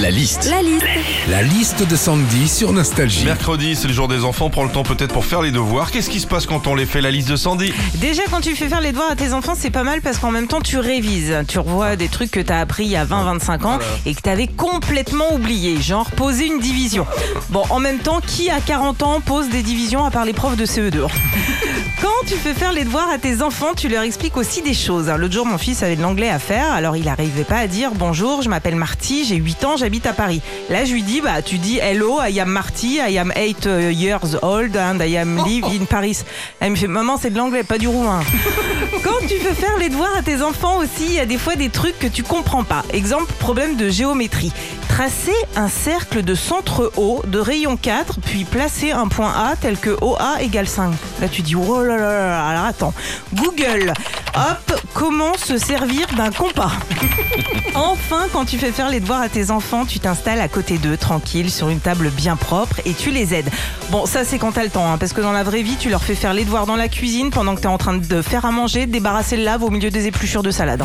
La liste. La liste. La liste de Sandy sur Nostalgie. Mercredi, c'est le jour des enfants, prends le temps peut-être pour faire les devoirs. Qu'est-ce qui se passe quand on les fait la liste de Sandy? Déjà, quand tu fais faire les devoirs à tes enfants, c'est pas mal parce qu'en même temps, tu révises. Tu revois des trucs que t'as appris il y a 20-25 ans et que t'avais complètement oublié. Genre poser une division. Bon, en même temps, qui à 40 ans pose des divisions à part les profs de CE2 Quand tu fais faire les devoirs à tes enfants, tu leur expliques aussi des choses. L'autre jour, mon fils avait de l'anglais à faire, alors il n'arrivait pas à dire bonjour, je m'appelle Marty, j'ai 8 ans, j'habite à Paris. Là, je lui dis, bah, tu dis hello, I am Marty, I am 8 years old and I am live in Paris. Elle me fait, maman, c'est de l'anglais, pas du roumain. Quand tu fais faire les devoirs à tes enfants aussi, il y a des fois des trucs que tu comprends pas. Exemple, problème de géométrie. Tracer un cercle de centre O de rayon 4, puis placer un point A tel que OA égale 5. Là, tu dis, oh là là là là, alors attends. Google, hop, comment se servir d'un compas? Enfin, quand tu fais faire les devoirs à tes enfants, tu t'installes à côté d'eux, tranquille, sur une table bien propre, et tu les aides. Bon, ça c'est quand t'as le temps, hein, parce que dans la vraie vie, tu leur fais faire les devoirs dans la cuisine pendant que t'es en train de faire à manger, de débarrasser le lave au milieu des épluchures de salade.